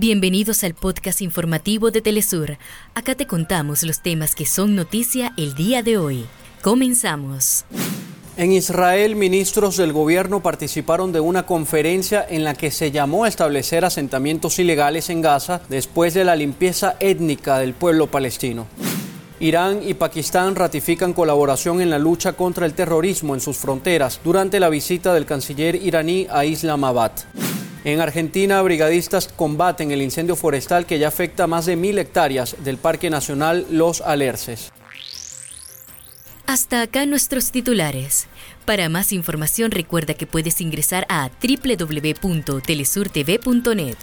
Bienvenidos al podcast informativo de Telesur. Acá te contamos los temas que son noticia el día de hoy. Comenzamos. En Israel, ministros del gobierno participaron de una conferencia en la que se llamó a establecer asentamientos ilegales en Gaza después de la limpieza étnica del pueblo palestino. Irán y Pakistán ratifican colaboración en la lucha contra el terrorismo en sus fronteras durante la visita del canciller iraní a Islamabad. En Argentina, brigadistas combaten el incendio forestal que ya afecta más de mil hectáreas del Parque Nacional Los Alerces. Hasta acá nuestros titulares. Para más información recuerda que puedes ingresar a www.telesurtv.net.